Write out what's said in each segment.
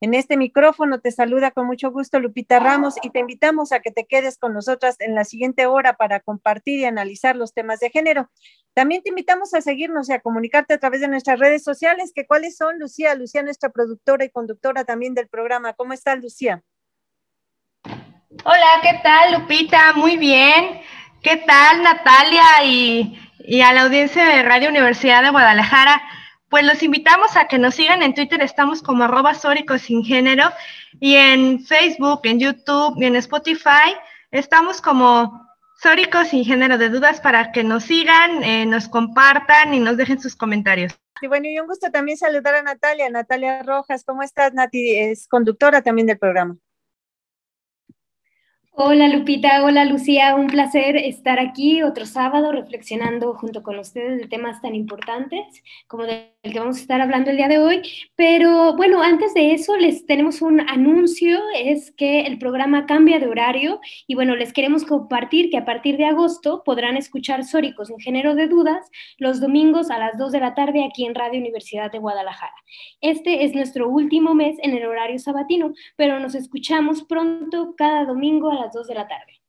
En este micrófono te saluda con mucho gusto Lupita Ramos y te invitamos a que te quedes con nosotras en la siguiente hora para compartir y analizar los temas de género. También te invitamos a seguirnos y a comunicarte a través de nuestras redes sociales, que cuáles son, Lucía, Lucía, nuestra productora y conductora también del programa. ¿Cómo estás, Lucía? Hola, ¿qué tal, Lupita? Muy bien. ¿Qué tal, Natalia y, y a la audiencia de Radio Universidad de Guadalajara? Pues los invitamos a que nos sigan en Twitter, estamos como arroba sóricos sin género, y en Facebook, en YouTube y en Spotify, estamos como sóricos sin género de dudas para que nos sigan, eh, nos compartan y nos dejen sus comentarios. Y bueno, y un gusto también saludar a Natalia, Natalia Rojas, ¿cómo estás, Nati? Es conductora también del programa. Hola Lupita, hola Lucía, un placer estar aquí otro sábado reflexionando junto con ustedes de temas tan importantes como del que vamos a estar hablando el día de hoy. Pero bueno, antes de eso les tenemos un anuncio, es que el programa cambia de horario y bueno, les queremos compartir que a partir de agosto podrán escuchar Sóricos en género de dudas los domingos a las 2 de la tarde aquí en Radio Universidad de Guadalajara. Este es nuestro último mes en el horario sabatino, pero nos escuchamos pronto cada domingo a las 2 de la tarde.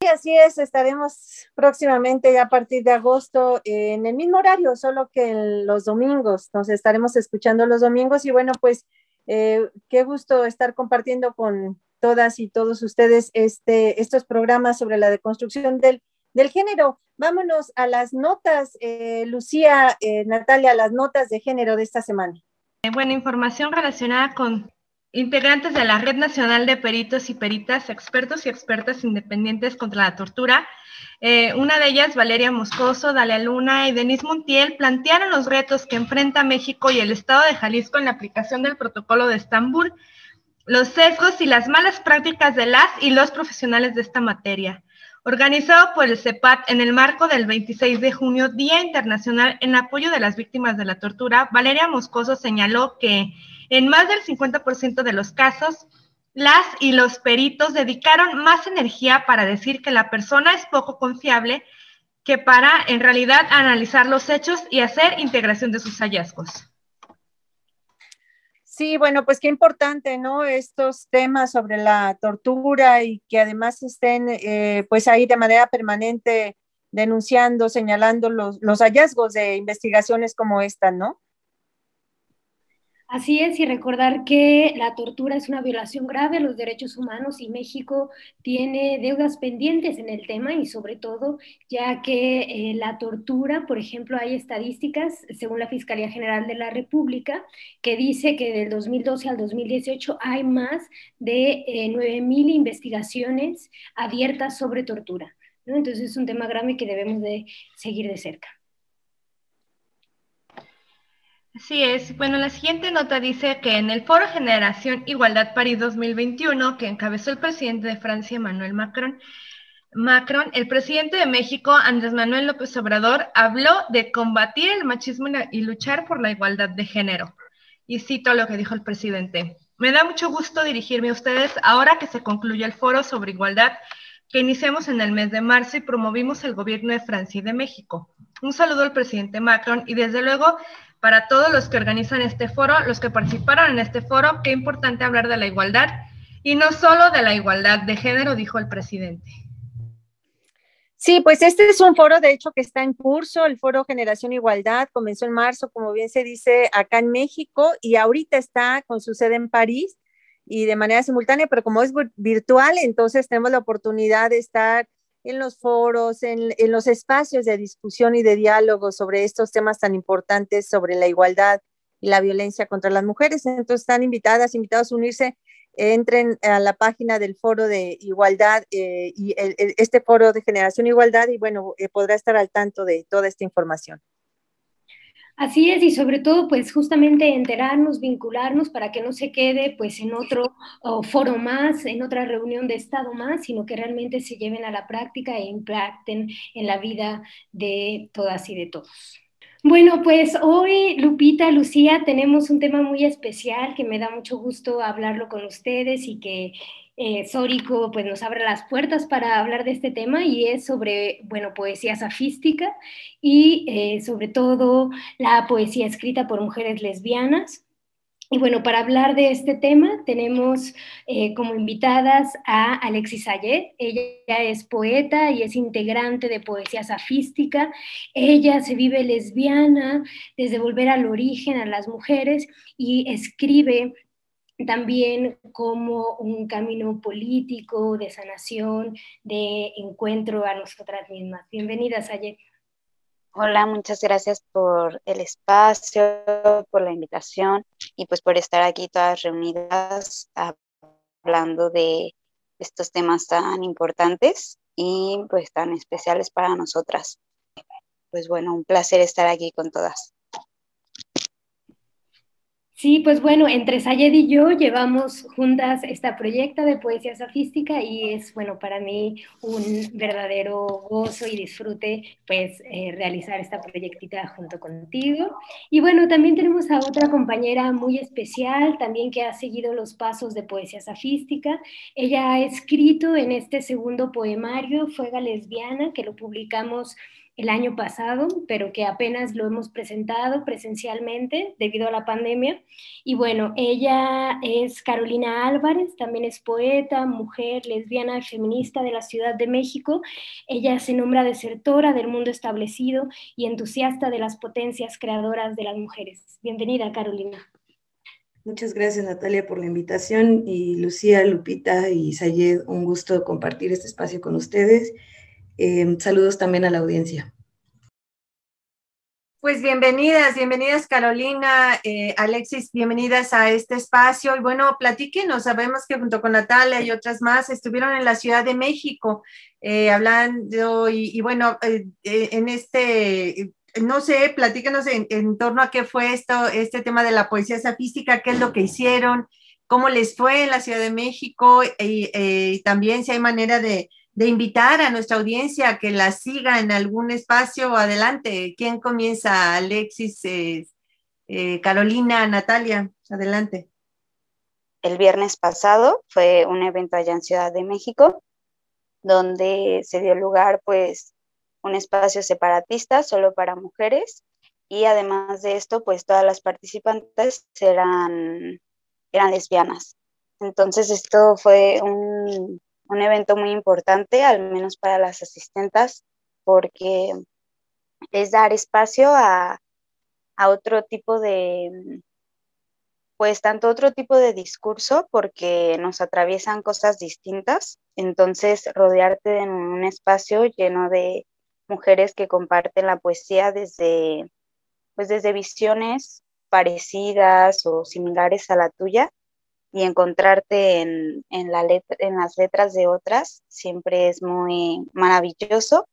Sí, así es, estaremos próximamente ya a partir de agosto en el mismo horario, solo que los domingos, nos estaremos escuchando los domingos y bueno, pues eh, qué gusto estar compartiendo con todas y todos ustedes este, estos programas sobre la deconstrucción del, del género. Vámonos a las notas, eh, Lucía, eh, Natalia, las notas de género de esta semana. Buena información relacionada con integrantes de la Red Nacional de Peritos y Peritas, expertos y expertas independientes contra la tortura. Eh, una de ellas, Valeria Moscoso, Dalia Luna y Denise Montiel, plantearon los retos que enfrenta México y el Estado de Jalisco en la aplicación del protocolo de Estambul, los sesgos y las malas prácticas de las y los profesionales de esta materia. Organizado por el CEPAT en el marco del 26 de junio, Día Internacional en apoyo de las víctimas de la tortura, Valeria Moscoso señaló que en más del 50% de los casos, las y los peritos dedicaron más energía para decir que la persona es poco confiable que para en realidad analizar los hechos y hacer integración de sus hallazgos. Sí, bueno, pues qué importante, ¿no? Estos temas sobre la tortura y que además estén eh, pues ahí de manera permanente denunciando, señalando los, los hallazgos de investigaciones como esta, ¿no? Así es, y recordar que la tortura es una violación grave a los derechos humanos y México tiene deudas pendientes en el tema y sobre todo ya que eh, la tortura, por ejemplo, hay estadísticas según la Fiscalía General de la República que dice que del 2012 al 2018 hay más de eh, 9.000 investigaciones abiertas sobre tortura. Entonces es un tema grave que debemos de seguir de cerca. Así es. Bueno, la siguiente nota dice que en el Foro Generación Igualdad París 2021, que encabezó el presidente de Francia, Emmanuel Macron, Macron, el presidente de México, Andrés Manuel López Obrador, habló de combatir el machismo y luchar por la igualdad de género. Y cito lo que dijo el presidente. Me da mucho gusto dirigirme a ustedes ahora que se concluye el foro sobre igualdad que iniciamos en el mes de marzo y promovimos el gobierno de Francia y de México. Un saludo al presidente Macron y desde luego para todos los que organizan este foro, los que participaron en este foro, qué importante hablar de la igualdad y no solo de la igualdad de género, dijo el presidente. Sí, pues este es un foro, de hecho, que está en curso, el foro Generación Igualdad, comenzó en marzo, como bien se dice, acá en México y ahorita está con su sede en París y de manera simultánea, pero como es virtual, entonces tenemos la oportunidad de estar en los foros, en, en los espacios de discusión y de diálogo sobre estos temas tan importantes, sobre la igualdad y la violencia contra las mujeres. Entonces están invitadas, invitados a unirse entren a la página del foro de igualdad eh, y este foro de generación igualdad y bueno, eh, podrá estar al tanto de toda esta información. Así es, y sobre todo, pues justamente enterarnos, vincularnos para que no se quede pues en otro foro más, en otra reunión de Estado más, sino que realmente se lleven a la práctica e impacten en la vida de todas y de todos. Bueno, pues hoy, Lupita, Lucía, tenemos un tema muy especial que me da mucho gusto hablarlo con ustedes y que eh, Sórico pues, nos abre las puertas para hablar de este tema y es sobre, bueno, poesía safística y eh, sobre todo la poesía escrita por mujeres lesbianas. Y bueno, para hablar de este tema tenemos eh, como invitadas a Alexis Ayet. Ella es poeta y es integrante de Poesía Safística. Ella se vive lesbiana desde volver al origen a las mujeres y escribe también como un camino político de sanación, de encuentro a nosotras mismas. Bienvenidas, Ayet. Hola, muchas gracias por el espacio, por la invitación y pues por estar aquí todas reunidas hablando de estos temas tan importantes y pues tan especiales para nosotras. Pues bueno, un placer estar aquí con todas. Sí, pues bueno, entre Sayed y yo llevamos juntas esta proyecta de poesía sofística y es, bueno, para mí un verdadero gozo y disfrute, pues, eh, realizar esta proyectita junto contigo. Y bueno, también tenemos a otra compañera muy especial, también que ha seguido los pasos de poesía sofística. Ella ha escrito en este segundo poemario, Fuega Lesbiana, que lo publicamos el año pasado, pero que apenas lo hemos presentado presencialmente debido a la pandemia. Y bueno, ella es Carolina Álvarez, también es poeta, mujer, lesbiana, feminista de la Ciudad de México. Ella se nombra desertora del mundo establecido y entusiasta de las potencias creadoras de las mujeres. Bienvenida, Carolina. Muchas gracias, Natalia, por la invitación. Y Lucía, Lupita y Sayed, un gusto compartir este espacio con ustedes Em, saludos también a la audiencia. Pues bienvenidas, bienvenidas Carolina, eh, Alexis, bienvenidas a este espacio. Y bueno, platíquenos, sabemos que junto con Natalia y otras más estuvieron en la Ciudad de México eh, hablando y, bueno, eh, en este, no sé, platíquenos en, torno a qué fue esto, este tema de la poesía safística, qué es lo que hicieron, cómo les fue en la Ciudad de México y también si hay manera de, de invitar a nuestra audiencia a que la siga en algún espacio adelante. ¿Quién comienza? Alexis, eh, eh, Carolina, Natalia, adelante. El viernes pasado fue un evento allá en Ciudad de México, donde se dio lugar pues un espacio separatista solo para mujeres y además de esto pues todas las participantes eran, eran lesbianas. Entonces esto fue un, un evento muy importante, al menos para las asistentas, porque es dar espacio a, otro tipo de, pues tanto otro tipo de discurso, porque nos atraviesan cosas distintas, entonces rodearte en un espacio lleno de mujeres que comparten la poesía desde, pues desde visiones parecidas o similares a la tuya, y encontrarte en, la en las letras de otras siempre es muy maravilloso.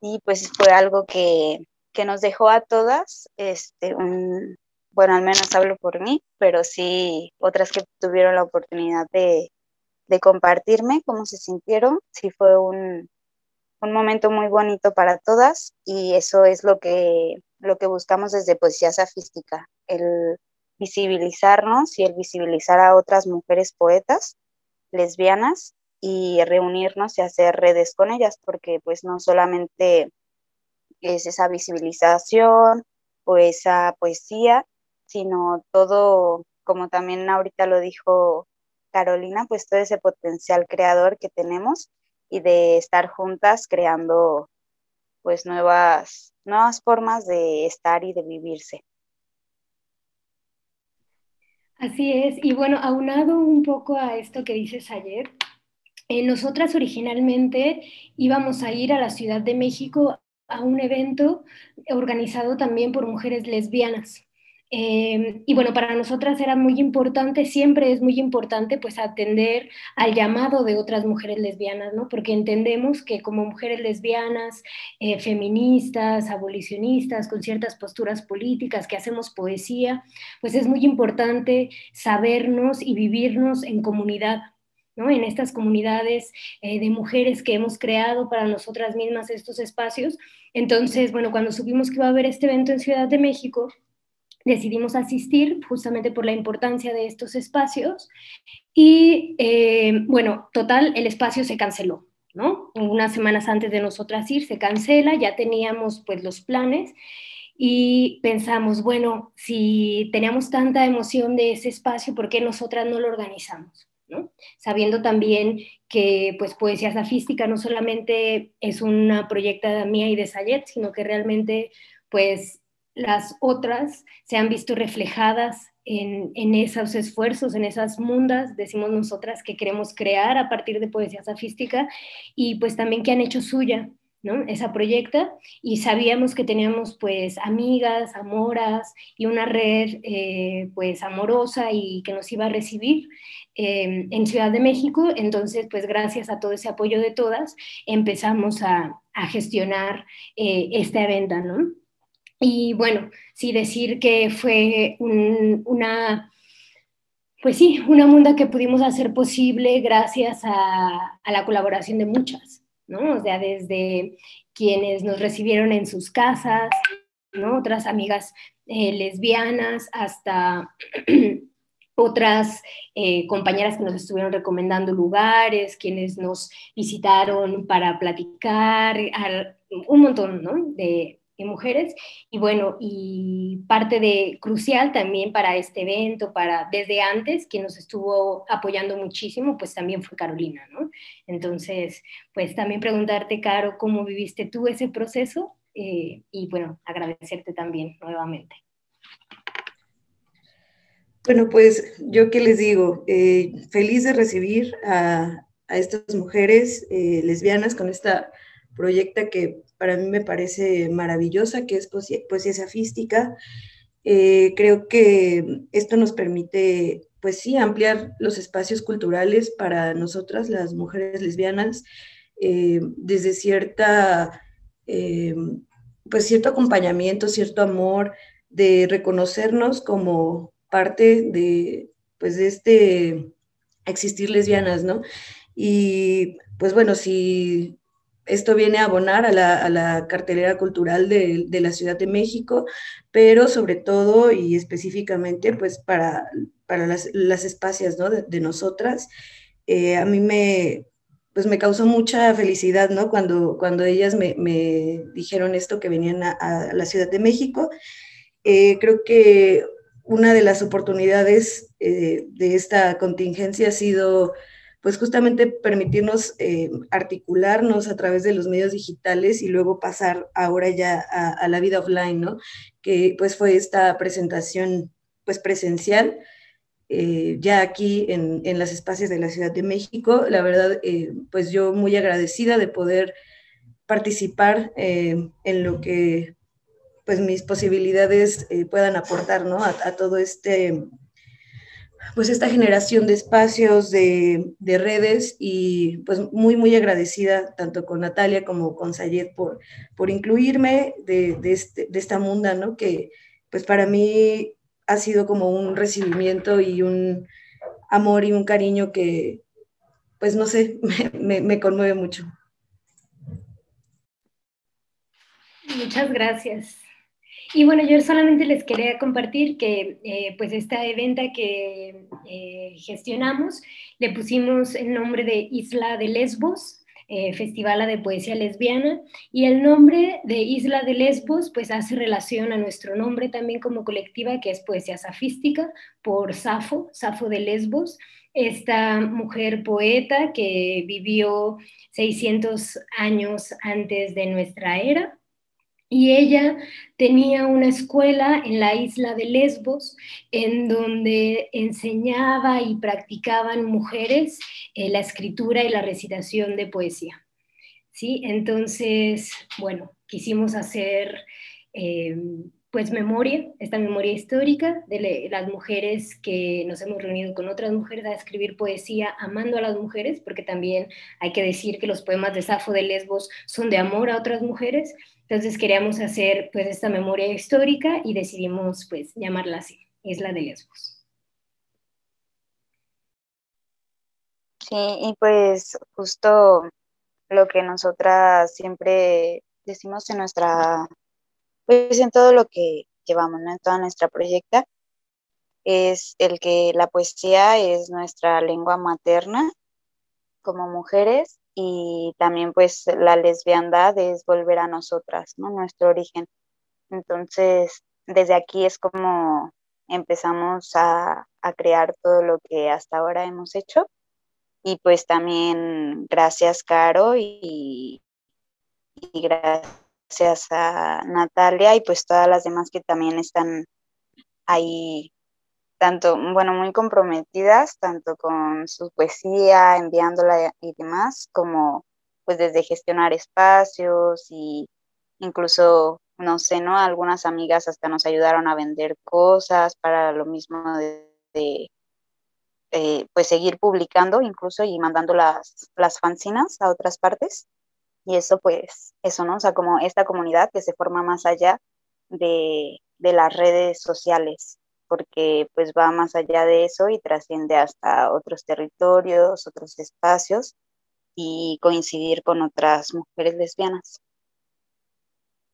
Y pues fue algo que, nos dejó a todas, este, un, bueno, al menos hablo por mí, pero sí otras que tuvieron la oportunidad de, compartirme cómo se sintieron, sí fue un, un momento muy bonito para todas y eso es lo que, lo que buscamos desde Poesía Safística, el visibilizarnos y el visibilizar a otras mujeres poetas lesbianas y reunirnos y hacer redes con ellas, porque pues no solamente es esa visibilización o esa poesía, sino todo, como también ahorita lo dijo Carolina, pues todo ese potencial creador que tenemos y de estar juntas creando pues nuevas, nuevas formas de estar y de vivirse. Así es, y bueno, aunado un poco a esto que dices ayer, eh, nosotras originalmente íbamos a ir a la Ciudad de México a un evento organizado también por mujeres lesbianas. Eh, y bueno, para nosotras era muy importante, siempre es muy importante pues atender al llamado de otras mujeres lesbianas, ¿no? Porque entendemos que como mujeres lesbianas, eh, feministas, abolicionistas, con ciertas posturas políticas, que hacemos poesía, pues es muy importante sabernos y vivirnos en comunidad, ¿no? en estas comunidades eh, de mujeres que hemos creado para nosotras mismas estos espacios. Entonces, bueno, cuando supimos que iba a haber este evento en Ciudad de México, decidimos asistir justamente por la importancia de estos espacios y, eh, bueno, total, el espacio se canceló. ¿no? Unas semanas antes de nosotras ir, se cancela, ya teníamos pues los planes y pensamos, bueno, si teníamos tanta emoción de ese espacio, ¿por qué nosotras no lo organizamos? Sabiendo también que pues Poesía Safística no solamente es una proyecta mía y de Sayet, sino que realmente pues las otras se han visto reflejadas en, en, esos esfuerzos, en esas mundas, decimos nosotras, que queremos crear a partir de poesía safística y pues también que han hecho suya esa proyecta y sabíamos que teníamos pues amigas, amoras y una red eh, pues amorosa y que nos iba a recibir em, en Ciudad de México. Entonces pues gracias a todo ese apoyo de todas empezamos a, gestionar eh, esta venta, ¿no? Y bueno, sí decir que fue una pues sí, una munda que pudimos hacer posible gracias a, la colaboración de muchas. ¿no? O sea, desde quienes nos recibieron en sus casas, ¿no? Otras amigas eh, lesbianas, hasta otras eh, compañeras que nos estuvieron recomendando lugares, quienes nos visitaron para platicar, un montón, ¿no? De, de mujeres. Y bueno, y parte de crucial también para este evento, para desde antes, quien nos estuvo apoyando muchísimo, pues también fue Carolina, ¿no? Entonces, pues también preguntarte, Caro, ¿cómo viviste tú ese proceso? Eh, y bueno, agradecerte también nuevamente. Bueno, pues yo qué les digo, eh, feliz de recibir a, a estas mujeres eh, lesbianas con esta proyecta que para mí me parece maravillosa, que es poesía, safística. Eh, creo que esto nos permite, pues sí, ampliar los espacios culturales para nosotras, las mujeres lesbianas, eh, desde cierta, eh, pues cierto acompañamiento, cierto amor, de reconocernos como parte de, pues de este existir lesbianas, ¿no? Y pues bueno, si esto viene a abonar a la, cartelera cultural de, la Ciudad de México, pero sobre todo y específicamente pues para, para las, las espacias de, nosotras. Eh, a mí me, pues me causó mucha felicidad ¿no? cuando, cuando ellas me, dijeron esto que venían a, la Ciudad de México. Eh, creo que una de las oportunidades eh, de esta contingencia ha sido pues justamente permitirnos eh, articularnos a través de los medios digitales y luego pasar ahora ya a, la vida offline, ¿no? Que pues fue esta presentación pues presencial. Eh, ya aquí en, en, las espacios de la Ciudad de México. La verdad, eh, pues yo muy agradecida de poder participar en lo que pues mis posibilidades puedan aportar ¿no? a, a todo este pues esta generación de espacios, de, redes y pues muy, muy agradecida tanto con Natalia como con Sayed por, por incluirme de, este, de esta munda, ¿no? Que pues para mí ha sido como un recibimiento y un amor y un cariño que pues no sé, me, me conmueve mucho. Muchas gracias. Y bueno, yo solamente les quería compartir que eh, pues esta eventa que eh, gestionamos le pusimos el nombre de Isla de Lesbos. eh, Festivala de Poesía Lesbiana y el nombre de Isla de Lesbos pues hace relación a nuestro nombre también como colectiva que es Poesía Safística por Safo, Safo de Lesbos, esta mujer poeta que vivió 600 años antes de nuestra era y ella tenía una escuela en la isla de Lesbos en donde enseñaba y practicaban mujeres eh, la escritura y la recitación de poesía. ¿Sí? Entonces, bueno, quisimos hacer eh, pues memoria, esta memoria histórica de las mujeres que nos hemos reunido con otras mujeres a escribir poesía amando a las mujeres, porque también hay que decir que los poemas de Safo de Lesbos son de amor a otras mujeres, entonces queríamos hacer pues esta memoria histórica y decidimos pues llamarla así, Isla de Lesbos. Sí, y pues justo lo que nosotras siempre decimos en nuestra, pues en todo lo que llevamos, en toda nuestra proyecta, es el que la poesía es nuestra lengua materna como mujeres y también pues la lesbiandad es volver a nosotras, ¿no? Nuestro origen. Entonces, desde aquí es como empezamos a, crear todo lo que hasta ahora hemos hecho. Y pues también gracias, Caro, y, y gracias a Natalia y pues todas las demás que también están ahí tanto, bueno, muy comprometidas, tanto con su poesía, enviándola y demás, como pues desde gestionar espacios y incluso, no sé, ¿no? Algunas amigas hasta nos ayudaron a vender cosas para lo mismo de, eh, pues seguir publicando incluso y mandando las, las fanzinas a otras partes. Y eso pues, eso, ¿no? O sea, como esta comunidad que se forma más allá de, de las redes sociales porque pues va más allá de eso y trasciende hasta otros territorios, otros espacios y coincidir con otras mujeres lesbianas.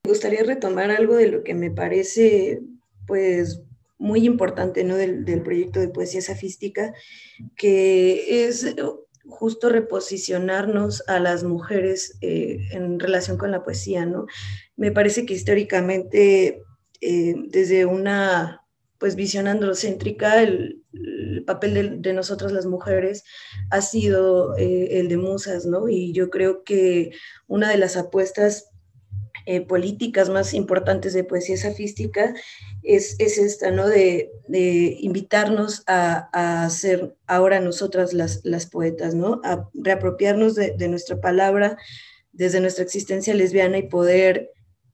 Me gustaría retomar algo de lo que me parece pues muy importante ¿no? del, proyecto de poesía safística, que es justo reposicionarnos a las mujeres eh, en relación con la poesía, ¿no? Me parece que históricamente, eh, desde una pues visión androcéntrica, el, papel de, nosotras las mujeres ha sido eh, el de musas, ¿no? Y yo creo que una de las apuestas eh, políticas más importantes de poesía safística es, es esta, ¿no? De, invitarnos a, ser ahora nosotras las, las poetas, ¿no? A reapropiarnos de, nuestra palabra desde nuestra existencia lesbiana y poder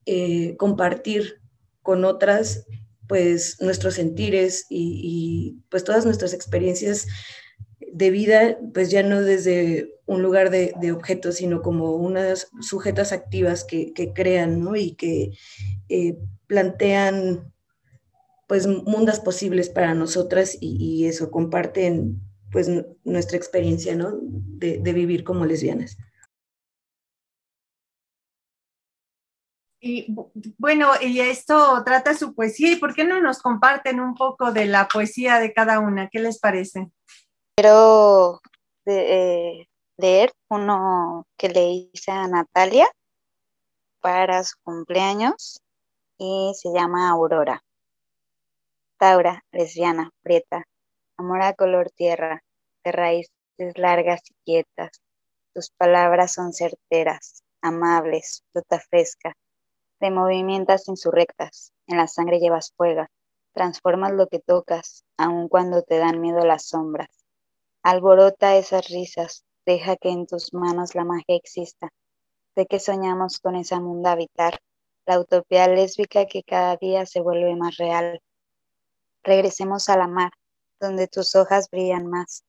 eh, compartir con otras pues nuestros sentires y, pues todas nuestras experiencias de vida, pues ya no desde un lugar de, objetos, sino como unas sujetas activas que, crean, ¿no? Y que eh, plantean pues mundas posibles para nosotras y, eso, comparten pues nuestra experiencia, ¿no? de vivir como lesbianas. Y bueno, y esto trata su poesía, ¿y por qué no nos comparten un poco de la poesía de cada una? ¿Qué les parece? Quiero eh, leer uno que le hice a Natalia para su cumpleaños y se llama Aurora. Taura, lesbiana, prieta, amor a color tierra, de raíces largas y quietas. Tus palabras son certeras, amables, fruta fresca, de movimientas insurrectas, en la sangre llevas fuego, transformas lo que tocas, aun cuando te dan miedo las sombras. Alborota esas risas, deja que en tus manos la magia exista. De que soñamos con esa mundo habitar, la utopía lésbica que cada día se vuelve más real. Regresemos a la mar, donde tus hojas brillan más.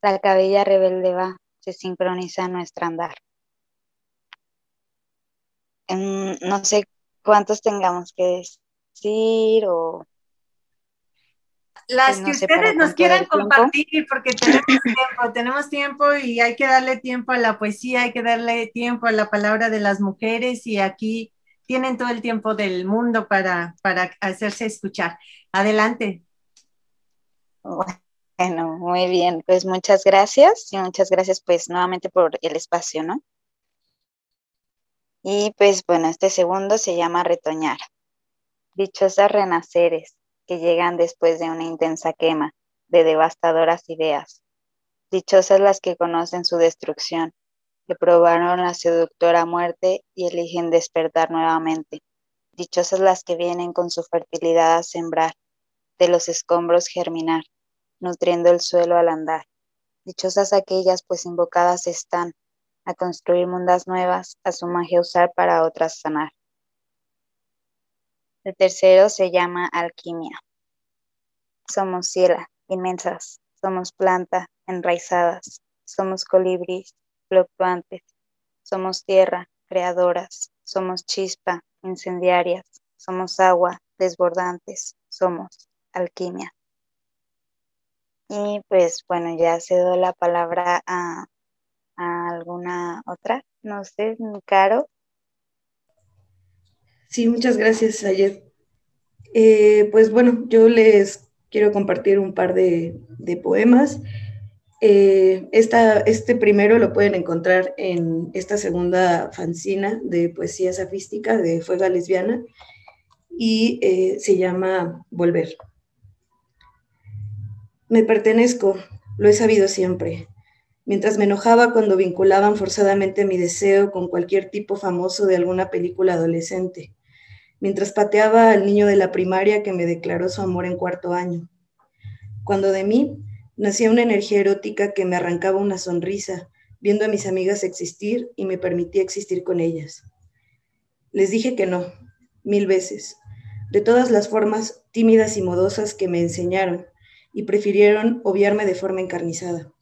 La cabella rebelde va, se sincroniza nuestro andar no sé cuántos tengamos que decir o... Las pues, que ustedes nos quieran compartir, porque tenemos tiempo, tenemos tiempo y hay que darle tiempo a la poesía, hay que darle tiempo a la palabra de las mujeres y aquí tienen todo el tiempo del mundo para, para hacerse escuchar. Adelante. Bueno, muy bien, pues muchas gracias y muchas gracias pues nuevamente por el espacio, ¿no? Y pues bueno, este segundo se llama retoñar. Dichosas renaceres que llegan después de una intensa quema de devastadoras ideas. Dichosas las que conocen su destrucción, que probaron la seductora muerte y eligen despertar nuevamente. Dichosas las que vienen con su fertilidad a sembrar, de los escombros germinar, nutriendo el suelo al andar. Dichosas aquellas, pues invocadas están a construir mundas nuevas, a su magia usar para otras sanar. El tercero se llama alquimia. Somos ciela, inmensas, somos planta, enraizadas, somos colibris, fluctuantes, somos tierra, creadoras, somos chispa, incendiarias, somos agua, desbordantes, somos alquimia. Y pues bueno, ya cedo la palabra a, alguna otra, no sé, Caro. Sí, muchas gracias, Ayer. Eh, pues bueno, yo les quiero compartir un par de, poemas. Eh, este primero lo pueden encontrar en esta segunda fanzina de poesía safística de Fuega Lesbiana y eh, se llama Volver. Me pertenezco, lo he sabido siempre. Mientras me enojaba cuando vinculaban forzadamente mi deseo con cualquier tipo famoso de alguna película adolescente. Mientras pateaba al niño de la primaria que me declaró su amor en cuarto año. Cuando de mí nacía una energía erótica que me arrancaba una sonrisa, viendo a mis amigas existir y me permitía existir con ellas. Les dije que no, mil veces, de todas las formas tímidas y modosas que me enseñaron, y prefirieron obviarme de forma encarnizada.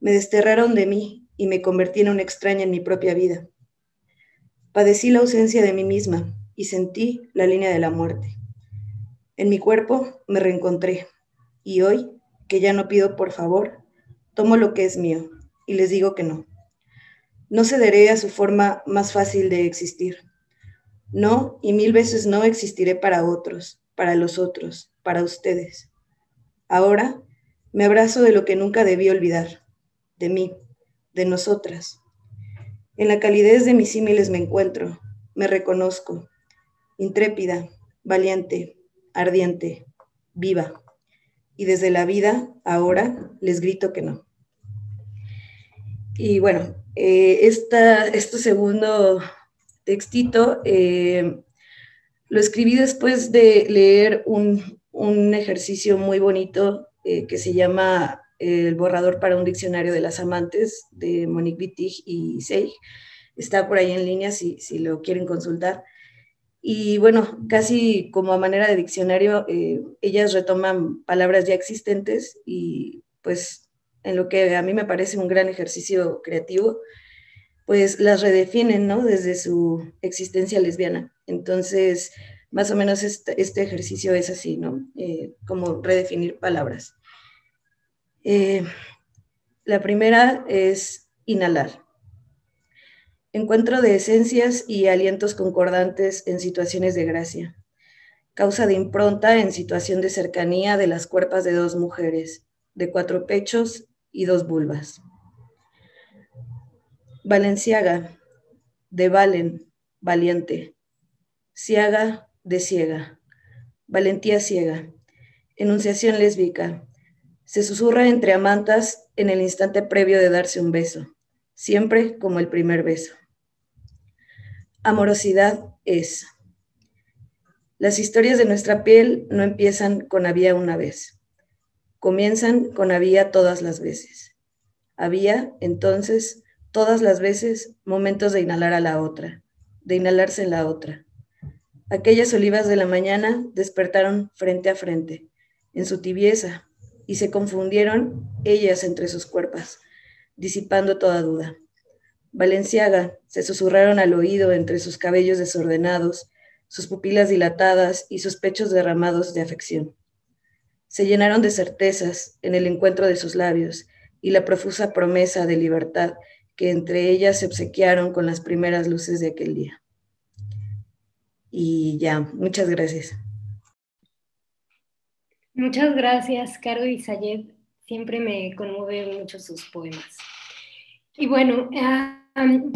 Me desterraron de mí y me convertí en una extraña en mi propia vida. Padecí la ausencia de mí misma y sentí la línea de la muerte. En mi cuerpo me reencontré y hoy, que ya no pido por favor, tomo lo que es mío y les digo que no. No cederé a su forma más fácil de existir. No, y mil veces no existiré para otros, para los otros, para ustedes. Ahora me abrazo de lo que nunca debí olvidar, de mí, de nosotras. En la calidez de mis símiles me encuentro, me reconozco, intrépida, valiente, ardiente, viva. Y desde la vida, ahora, les grito que no. Y bueno, eh, este segundo textito eh, lo escribí después de leer un, un ejercicio muy bonito eh, que se llama El borrador para un diccionario de las amantes de Monique Wittig y Seig. Está por ahí en línea si, si, lo quieren consultar. Y bueno, casi como a manera de diccionario, eh, ellas retoman palabras ya existentes y pues en lo que a mí me parece un gran ejercicio creativo, pues las redefinen, ¿no? Desde su existencia lesbiana. Entonces, más o menos este, este, ejercicio es así, ¿no? Eh, como redefinir palabras. Eh, la primera es inhalar. Encuentro de esencias y alientos concordantes en situaciones de gracia. Causa de impronta en situación de cercanía de las cuerpas de dos mujeres, de cuatro pechos y dos vulvas. Valenciaga, de Valen, valiente. Ciaga, de ciega, valentía ciega, enunciación lésbica. Se susurra entre amantas en el instante previo de darse un beso, siempre como el primer beso. Amorosidad es. Las historias de nuestra piel no empiezan con había una vez, comienzan con había todas las veces. Había, entonces, todas las veces momentos de inhalar a la otra, de inhalarse en la otra Aquellas olivas de la mañana despertaron frente a frente, en su tibieza, y se confundieron ellas entre sus cuerpos, disipando toda duda. Valenciaga se susurraron al oído entre sus cabellos desordenados, sus pupilas dilatadas y sus pechos derramados de afección. Se llenaron de certezas en el encuentro de sus labios y la profusa promesa de libertad que entre ellas se obsequiaron con las primeras luces de aquel día. Y ya, muchas gracias. Muchas gracias, Caro y Sayed. Siempre me conmueven mucho sus poemas. Y bueno, ah,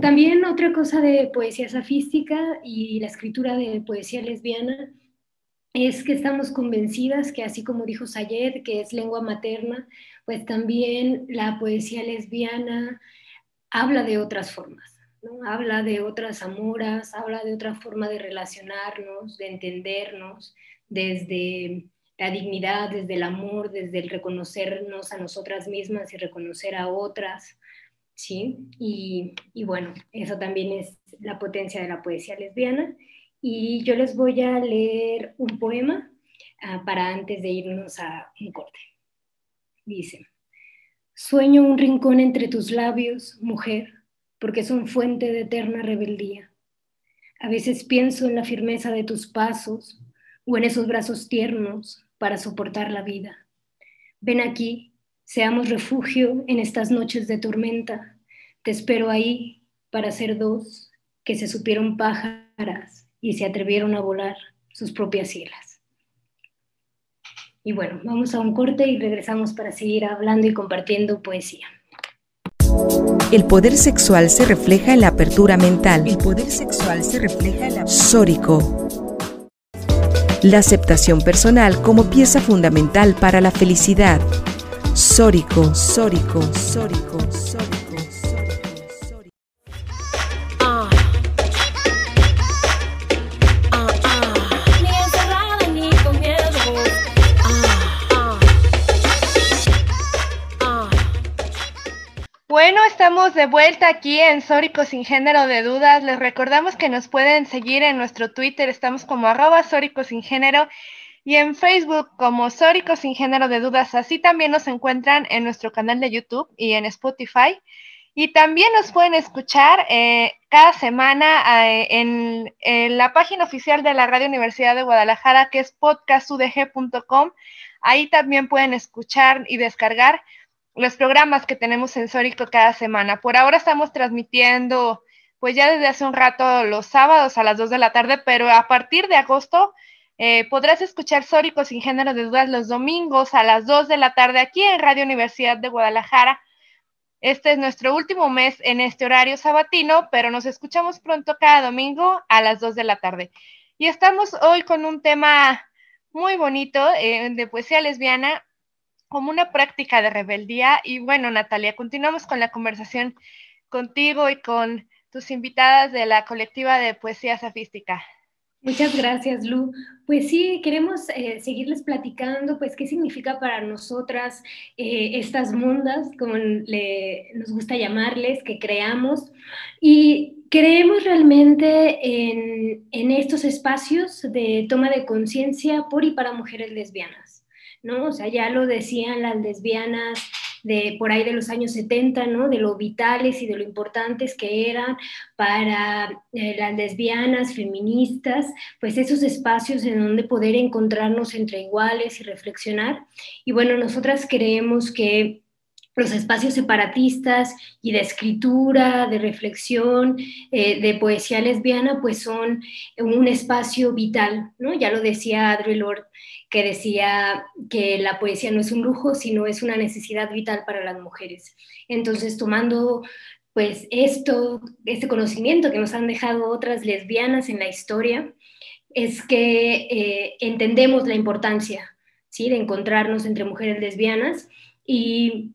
también otra cosa de poesía safística y la escritura de poesía lesbiana es que estamos convencidas que así como dijo Sayed, que es lengua materna, pues también la poesía lesbiana habla de otras formas, ¿no? habla de otras amoras, habla de otra forma de relacionarnos, de entendernos desde la dignidad, desde el amor, desde el reconocernos a nosotras mismas y reconocer a otras, ¿sí? Y, bueno, eso también es la potencia de la poesía lesbiana. Y yo les voy a leer un poema ah, para antes de irnos a un corte. Dice, sueño un rincón entre tus labios, mujer, porque son fuente de eterna rebeldía. A veces pienso en la firmeza de tus pasos o en esos brazos tiernos para soportar la vida. Ven aquí, seamos refugio en estas noches de tormenta. Te espero ahí para ser dos que se supieron pájaras y se atrevieron a volar sus propias cielas. Y bueno, vamos a un corte y regresamos para seguir hablando y compartiendo poesía. El poder sexual se refleja en la apertura mental. El poder sexual se refleja en la sórico la aceptación personal como pieza fundamental para la felicidad. Sórico, sórico, sórico, Bueno, estamos de vuelta aquí en Sórico sin género de dudas. Les recordamos que nos pueden seguir en nuestro Twitter, estamos como arroba sin género y en Facebook como Sórico sin género de dudas. Así también nos encuentran en nuestro canal de YouTube y en Spotify. Y también nos pueden escuchar eh, cada semana eh, en, en la página oficial de la Radio Universidad de Guadalajara, que es podcastudg.com. Ahí también pueden escuchar y descargar los programas que tenemos en Sórico cada semana. Por ahora estamos transmitiendo, pues ya desde hace un rato los sábados a las 2 de la tarde, pero a partir de agosto eh, podrás escuchar Sórico sin género de dudas los domingos a las 2 de la tarde aquí en Radio Universidad de Guadalajara. Este es nuestro último mes en este horario sabatino, pero nos escuchamos pronto cada domingo a las 2 de la tarde. Y estamos hoy con un tema muy bonito eh, de poesía lesbiana como una práctica de rebeldía. Y bueno, Natalia, continuamos con la conversación contigo y con tus invitadas de la colectiva de poesía safística. Muchas gracias, Lu. Pues sí, queremos eh, seguirles platicando, pues, qué significa para nosotras eh, estas mundas, como le, nos gusta llamarles, que creamos. Y creemos realmente en, en estos espacios de toma de conciencia por y para mujeres lesbianas, ¿no? O sea, ya lo decían las lesbianas de por ahí de los años 70, ¿no? De lo vitales y de lo importantes que eran para eh, las lesbianas, feministas, pues esos espacios en donde poder encontrarnos entre iguales y reflexionar. Y bueno, nosotras creemos que los espacios separatistas y de escritura, de reflexión, eh, de poesía lesbiana, pues son un espacio vital, ¿no? Ya lo decía Audre Lorde, que decía que la poesía no es un lujo, sino es una necesidad vital para las mujeres. Entonces, tomando pues esto, este conocimiento que nos han dejado otras lesbianas en la historia, es que eh, entendemos la importancia, ¿sí? De encontrarnos entre mujeres lesbianas y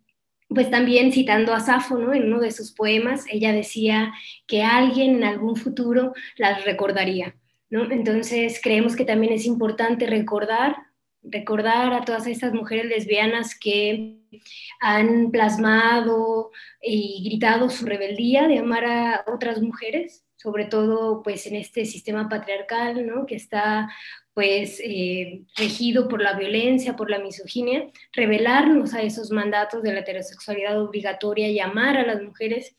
pues también citando a Safo. En uno de sus poemas, ella decía que alguien en algún futuro las recordaría, ¿no? Entonces creemos que también es importante recordar, recordar a todas estas mujeres lesbianas que han plasmado y gritado su rebeldía de amar a otras mujeres, sobre todo pues en este sistema patriarcal, ¿no? Que está pues eh, regido por la violencia, por la misoginia, revelarnos a esos mandatos de la heterosexualidad obligatoria y a las mujeres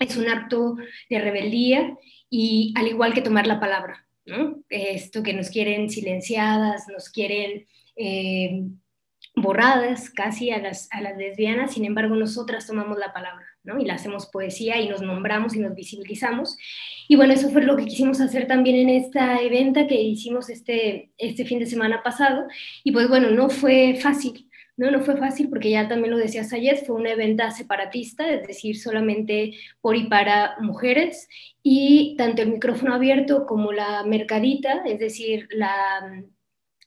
es un acto de rebeldía y al igual que tomar la palabra, ¿no? Esto que nos quieren silenciadas, nos quieren eh, borradas casi a las, a las lesbianas, sin embargo nosotras tomamos la palabra. ¿No? y la hacemos poesía y nos nombramos y nos visibilizamos. Y bueno, eso fue lo que quisimos hacer también en esta eventa que hicimos este, este fin de semana pasado. Y pues bueno, no fue fácil, No, no fue fácil porque ya también lo decía Sayed, fue una venta separatista, es decir, solamente por y para mujeres, y tanto el micrófono abierto como la mercadita, es decir, la,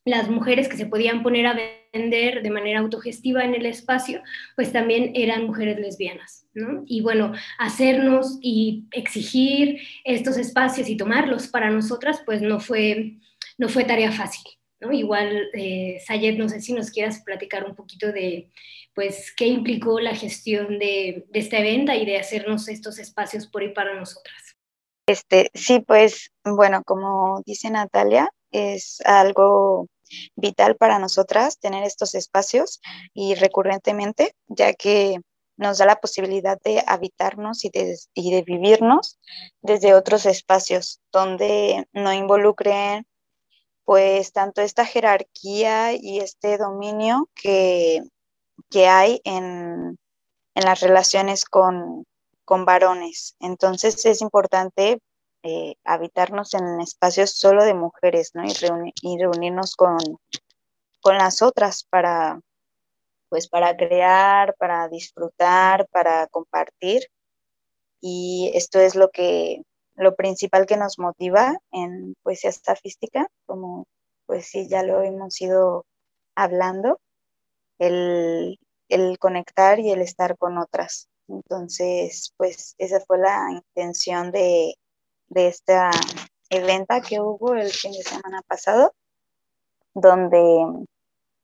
las mujeres que se podían poner a vender de manera autogestiva en el espacio, pues también eran mujeres lesbianas, ¿no? Y bueno, hacernos y exigir estos espacios y tomarlos para nosotras, pues no fue, no fue tarea fácil. ¿no? Igual, eh, Sayed, no sé si nos quieras platicar un poquito de, pues, qué implicó la gestión de, de esta venta y de hacernos estos espacios por y para nosotras. Este, sí, pues, bueno, como dice Natalia, es algo vital para nosotras tener estos espacios y recurrentemente, ya que nos da la posibilidad de habitarnos y de, y de vivirnos desde otros espacios donde no involucren pues tanto esta jerarquía y este dominio que, que hay en, en, las relaciones con, con, varones. Entonces es importante eh, habitarnos en espacios solo de mujeres, ¿no? Y, y reunirnos con, con las otras para, pues para crear, para disfrutar, para compartir. Y esto es lo que lo principal que nos motiva en poesía estafística, como pues sí, ya lo hemos ido hablando, el, el conectar y el estar con otras. Entonces, pues esa fue la intención de, de esta evento que hubo el fin de semana pasado, donde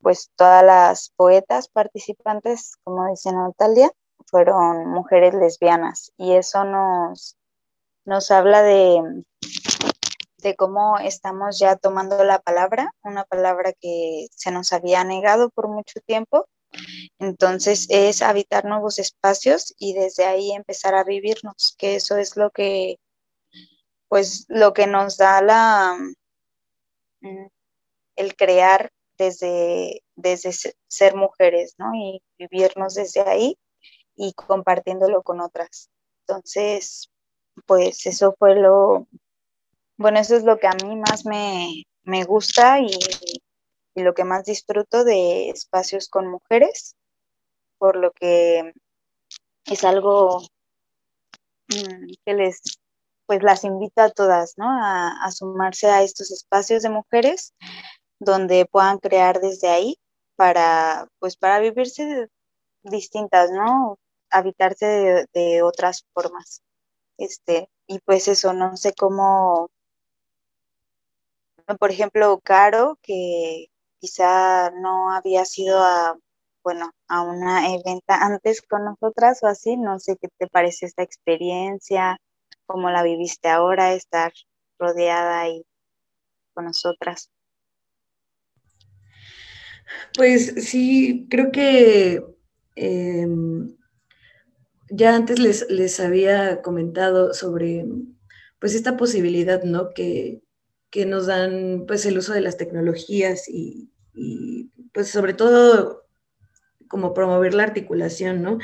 pues todas las poetas participantes, como dice Natalia, fueron mujeres lesbianas y eso nos, nos habla de, de cómo estamos ya tomando la palabra, una palabra que se nos había negado por mucho tiempo. Entonces es habitar nuevos espacios y desde ahí empezar a vivirnos, que eso es lo que, pues, lo que nos da la, mm, el crear desde, desde ser mujeres, ¿no? Y vivirnos desde ahí y compartiéndolo con otras. Entonces, pues eso fue lo, bueno, eso es lo que a mí más me, me gusta y, y, lo que más disfruto de espacios con mujeres, por lo que es algo mmm, que les, pues las invito a todas, ¿no? A, sumarse a estos espacios de mujeres donde puedan crear desde ahí para, pues para vivirse distintas, ¿no? Habitarse de, de otras formas. Este, y pues eso, no sé cómo, por ejemplo, Caro, que quizá no había sido a, bueno, a una eventa antes con nosotras o así, no sé qué te parece esta experiencia, cómo la viviste ahora, estar rodeada ahí con nosotras. Pues sí, creo que eh, ya antes les, les había comentado sobre pues esta posibilidad, ¿no? Que, que nos dan pues el uso de las tecnologías y, y, pues sobre todo como promover la articulación, ¿no?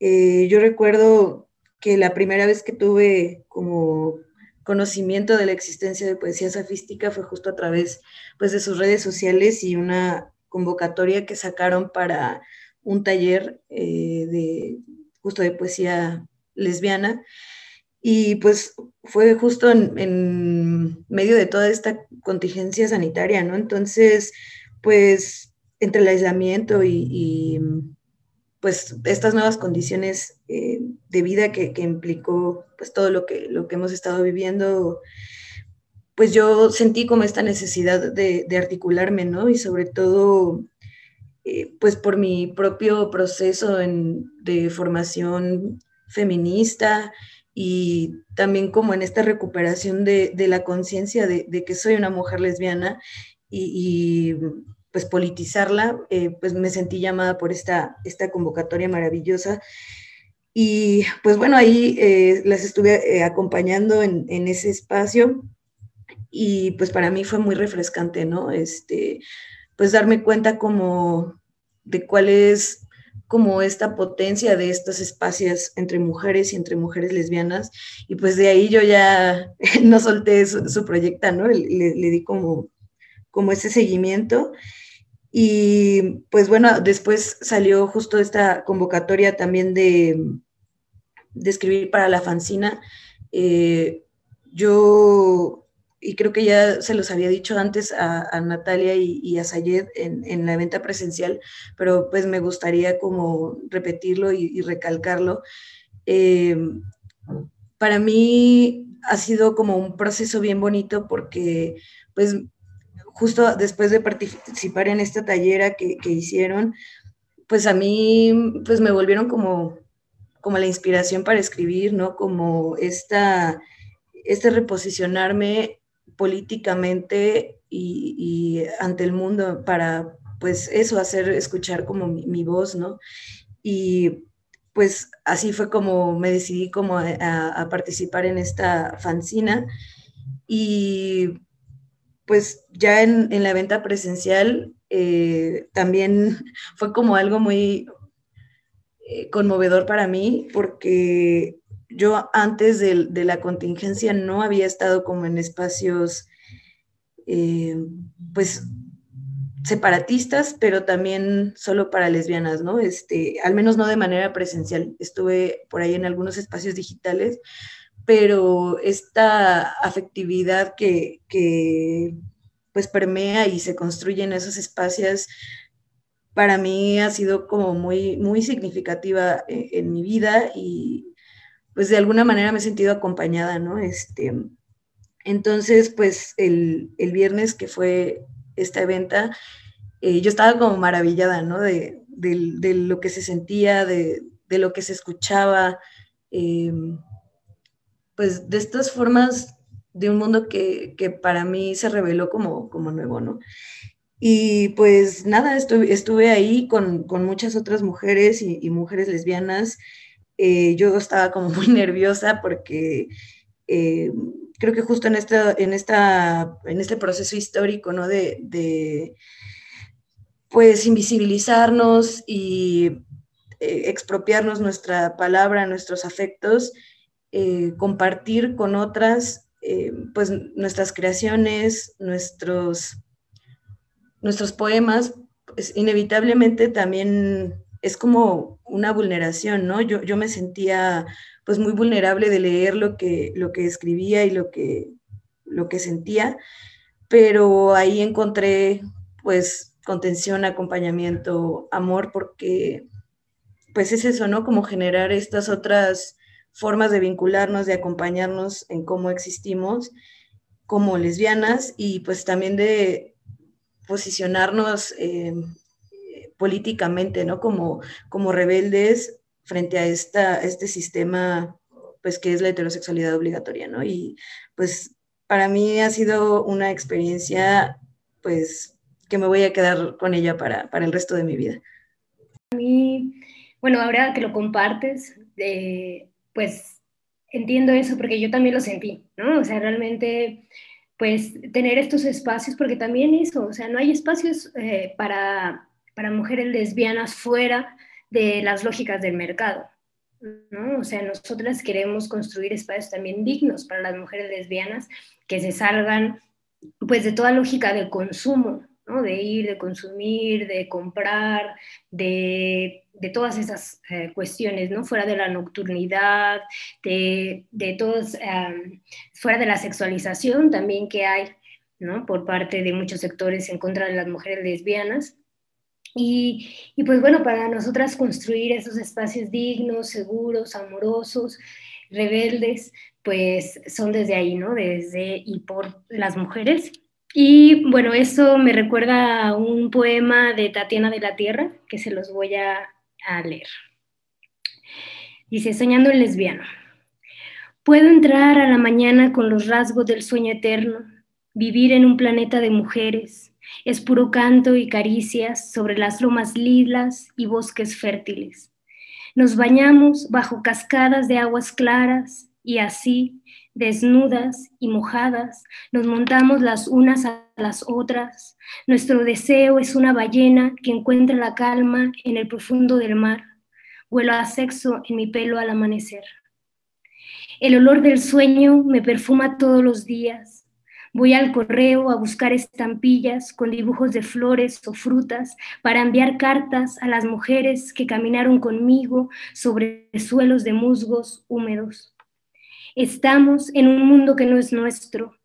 Eh, yo recuerdo que la primera vez que tuve como conocimiento de la existencia de poesía sofística fue justo a través pues de sus redes sociales y una convocatoria que sacaron para un taller eh, de justo de poesía lesbiana. Y pues fue justo en, medio de toda esta contingencia sanitaria, ¿no? Entonces, pues entre el aislamiento y pues estas nuevas condiciones eh, de vida que, que, implicó pues todo lo que, lo que hemos estado viviendo, pues yo sentí como esta necesidad de, de articularme, ¿no? Y sobre todo eh, pues por mi propio proceso de formación feminista y también como en esta recuperación de, de la conciencia de, que soy una mujer lesbiana y pues politizarla, eh, pues me sentí llamada por esta, esta convocatoria maravillosa. Y pues bueno, ahí eh, las estuve eh, acompañando en, en, ese espacio y pues para mí fue muy refrescante, ¿no? Este, pues darme cuenta como de cuál es como esta potencia de estos espacios entre mujeres y entre mujeres lesbianas. Y pues de ahí yo ya no solté su, su proyecto, ¿no? Le, le, di como, como ese seguimiento. Y pues bueno, después salió justo esta convocatoria también de, escribir para la fanzina. Eh, yo, y creo que ya se los había dicho antes a, Natalia y, a Sayed en, la venta presencial, pero pues me gustaría como repetirlo y, y recalcarlo. Eh, para mí ha sido como un proceso bien bonito porque pues justo después de participar en esta tallera que, que hicieron, pues a mí pues me volvieron como como la inspiración para escribir, ¿no? Como esta, este reposicionarme políticamente y, y, ante el mundo para, pues eso, hacer escuchar como mi, voz, ¿no? Y pues así fue como me decidí como a, a, participar en esta fanzina y pues ya en, la venta presencial eh, también fue como algo muy, eh, conmovedor para mí porque yo antes de, de, la contingencia no había estado como en espacios eh, pues separatistas, pero también solo para lesbianas, ¿no? Este, al menos no de manera presencial. Estuve por ahí en algunos espacios digitales, pero esta afectividad que, que pues permea y se construye en esos espacios para mí ha sido como muy, muy significativa en, en, mi vida y pues de alguna manera me he sentido acompañada, ¿no? Este, entonces, pues el, el viernes que fue esta venta, eh, yo estaba como maravillada, ¿no? De, de, de lo que se sentía, de, de lo que se escuchaba, eh, pues de estas formas de un mundo que, que, para mí se reveló como, como nuevo, ¿no? Y pues nada, estuve, estuve ahí con, con, muchas otras mujeres y, y mujeres lesbianas. Eh, yo estaba como muy nerviosa porque eh, creo que justo en, esta, en, esta, en este proceso histórico, ¿no? De, de pues invisibilizarnos y eh, expropiarnos nuestra palabra, nuestros afectos, eh, compartir con otras, pues nuestras creaciones, nuestros nuestros poemas, pues, inevitablemente también es como una vulneración, ¿no? Yo, yo me sentía pues muy vulnerable de leer lo que, lo que escribía y lo que, lo que sentía, pero ahí encontré pues contención, acompañamiento, amor, porque pues es eso, ¿no? Como generar estas otras formas de vincularnos, de acompañarnos en cómo existimos como lesbianas y pues también de, posicionarnos eh, políticamente, ¿no? Como, como rebeldes frente a esta, este sistema, pues, que es la heterosexualidad obligatoria, ¿no? Y, pues, para mí ha sido una experiencia, pues, que me voy a quedar con ella para, para el resto de mi vida. A mí, bueno, ahora que lo compartes, eh, pues, entiendo eso porque yo también lo sentí, ¿no? O sea, realmente pues tener estos espacios, porque también eso, o sea, no hay espacios eh, para, para mujeres lesbianas fuera de las lógicas del mercado. ¿no? O sea, nosotras queremos construir espacios también dignos para las mujeres lesbianas que se salgan pues de toda lógica del consumo, ¿no? de ir, de consumir, de comprar, de, de todas esas eh, cuestiones, ¿no? fuera de la nocturnidad, de, de todos, um, fuera de la sexualización también que hay ¿no? por parte de muchos sectores en contra de las mujeres lesbianas. Y, y, pues bueno, para nosotras construir esos espacios dignos, seguros, amorosos, rebeldes, pues son desde ahí, ¿no? Desde y por las mujeres. Y bueno, eso me recuerda a un poema de Tatiana de la Tierra, que se los voy a, a leer. Dice, soñando en lesbiano. Puedo entrar a la mañana con los rasgos del sueño eterno, vivir en un planeta de mujeres, es puro canto y caricias sobre las lomas lilas y bosques fértiles. Nos bañamos bajo cascadas de aguas claras y así, desnudas y mojadas, nos montamos las unas a las otras. Nuestro deseo es una ballena que encuentra la calma en el profundo del mar. Huelo a sexo en mi pelo al amanecer. El olor del sueño me perfuma todos los días. Voy al correo a buscar estampillas con dibujos de flores o frutas para enviar cartas a las mujeres que caminaron conmigo sobre suelos de musgos húmedos. Estamos en un mundo que no es nuestro.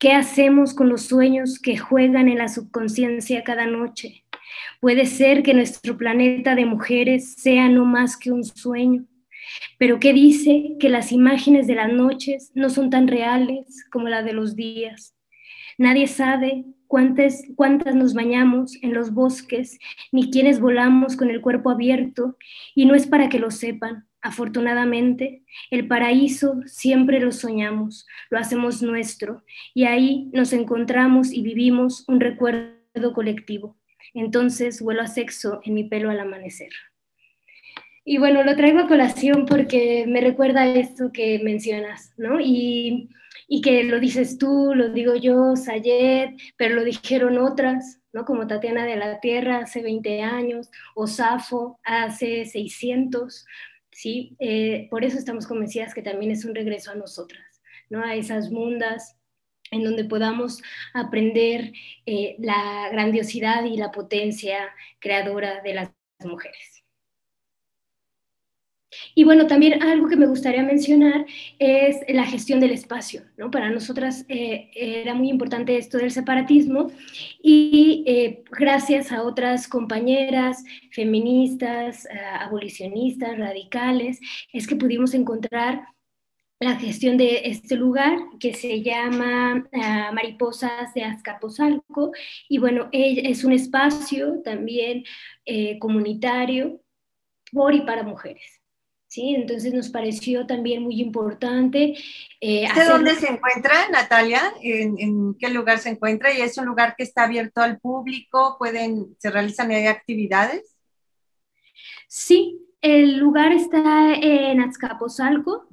¿Qué hacemos con los sueños que juegan en la subconsciencia cada noche? Puede ser que nuestro planeta de mujeres sea no más que un sueño, pero ¿qué dice que las imágenes de las noches no son tan reales como las de los días? Nadie sabe cuántas, cuántas nos bañamos en los bosques, ni quiénes volamos con el cuerpo abierto, y no es para que lo sepan. Afortunadamente, el paraíso siempre lo soñamos, lo hacemos nuestro, y ahí nos encontramos y vivimos un recuerdo colectivo. Entonces vuelo a sexo en mi pelo al amanecer. Y bueno, lo traigo a colación porque me recuerda esto que mencionas, ¿no? Y, y que lo dices tú, lo digo yo, Sayed, pero lo dijeron otras, ¿no? Como Tatiana de la Tierra hace 20 años, o Safo hace 600, ¿sí? Eh, por eso estamos convencidas que también es un regreso a nosotras, ¿no? A esas mundas en donde podamos aprender eh, la grandiosidad y la potencia creadora de las mujeres. Y bueno, también algo que me gustaría mencionar es la gestión del espacio, ¿no? Para nosotras eh, era muy importante esto del separatismo y eh, gracias a otras compañeras feministas, eh, abolicionistas, radicales, es que pudimos encontrar la gestión de este lugar que se llama Mariposas de Azcapotzalco y bueno, es un espacio también comunitario por y para mujeres. ¿Sí? Entonces nos pareció también muy importante. Eh, hacer... dónde se encuentra, Natalia? ¿En, ¿En, qué lugar se encuentra? ¿Y es un lugar que está abierto al público? ¿Pueden, se realizan ahí actividades? Sí, el lugar está en Azcapotzalco,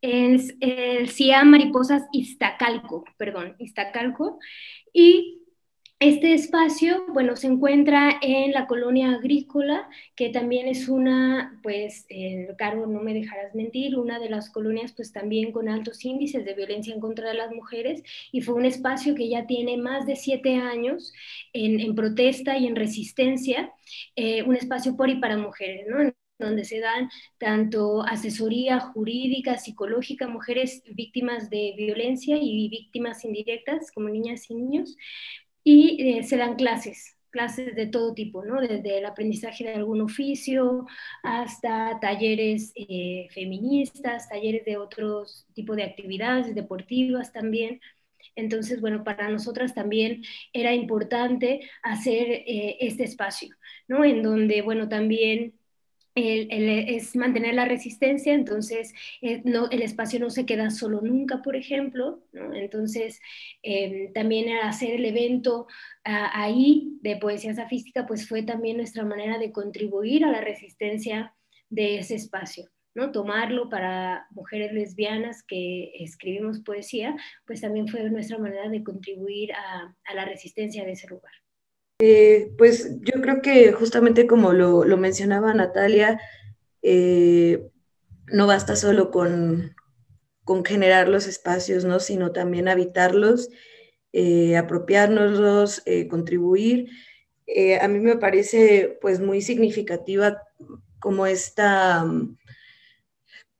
es el CIA Mariposas Iztacalco, perdón, Iztacalco, y este espacio, bueno, se encuentra en la colonia agrícola, que también es una, pues, eh, Caro, no me dejarás mentir, una de las colonias, pues, también con altos índices de violencia en contra de las mujeres, y fue un espacio que ya tiene más de siete años en, en protesta y en resistencia, eh, un espacio por y para mujeres, ¿no? donde se dan tanto asesoría jurídica, psicológica mujeres víctimas de violencia y víctimas indirectas como niñas y niños, y eh, se dan clases, clases de todo tipo, ¿no? Desde el aprendizaje de algún oficio hasta talleres eh, feministas, talleres de otros tipos de actividades deportivas también. Entonces, bueno, para nosotras también era importante hacer eh, este espacio, ¿no? En donde, bueno, también el, es mantener la resistencia, entonces eh, no, el espacio no se queda solo nunca, por ejemplo, ¿no? entonces eh, también hacer el evento ahí de poesía safística, pues fue también nuestra manera de contribuir a la resistencia de ese espacio. ¿no? Tomarlo para mujeres lesbianas que escribimos poesía, pues también fue nuestra manera de contribuir a la resistencia de ese lugar. Eh, pues yo creo que justamente como lo, lo mencionaba Natalia, eh, no basta solo con, con, generar los espacios, ¿no? sino también habitarlos, eh, eh, contribuir. A mí me parece pues muy significativa como esta,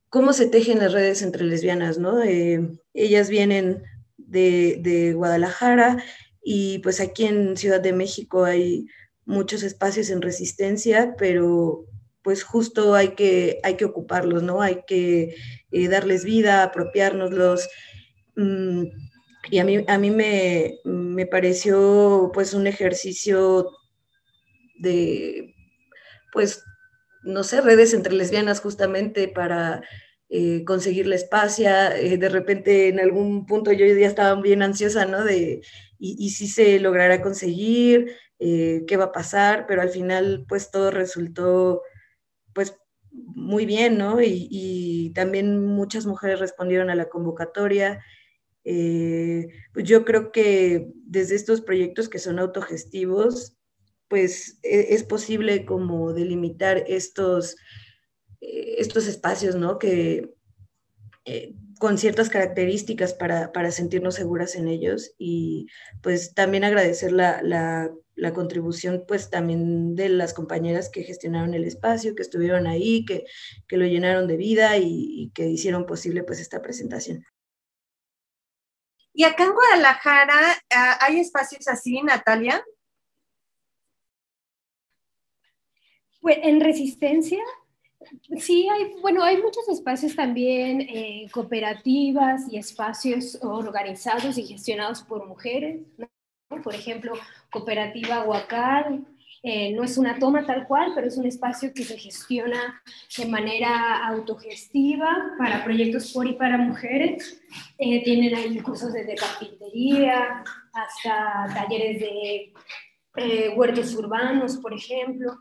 cómo se tejen las redes entre lesbianas, ¿no? ellas vienen de, de Guadalajara, y pues aquí en Ciudad de México hay muchos espacios en resistencia, pero pues justo hay que, hay que ocuparlos, ¿no? Hay que eh, darles vida, apropiárnoslos. Mm, y a mí, a mí me, me, pareció pues un ejercicio de, pues, no sé, redes entre lesbianas justamente para eh, conseguir la espacio. Eh, de repente en algún punto yo ya estaba bien ansiosa, ¿no? De y, si se logrará conseguir, eh, qué va a pasar, pero al final pues todo resultó pues muy bien, ¿no? Y, también muchas mujeres respondieron a la convocatoria. Eh, pues yo creo que desde estos proyectos que son autogestivos, pues e, es posible como delimitar estos, estos espacios, ¿no? Que, eh, con ciertas características para, para, sentirnos seguras en ellos y pues también agradecer la, la, la, contribución pues también de las compañeras que gestionaron el espacio, que estuvieron ahí, que, que lo llenaron de vida y, y, que hicieron posible pues esta presentación. Y acá en Guadalajara, uh, ¿hay espacios así, Natalia? Pues en Resistencia Sí, hay, bueno, hay muchos espacios también, eh, cooperativas y espacios organizados y gestionados por mujeres, ¿no? Por ejemplo, Cooperativa Huacal, eh, no es una toma tal cual, pero es un espacio que se gestiona de manera autogestiva para proyectos por y para mujeres. Eh, tienen ahí cursos desde carpintería hasta talleres de eh, huertos urbanos, por ejemplo.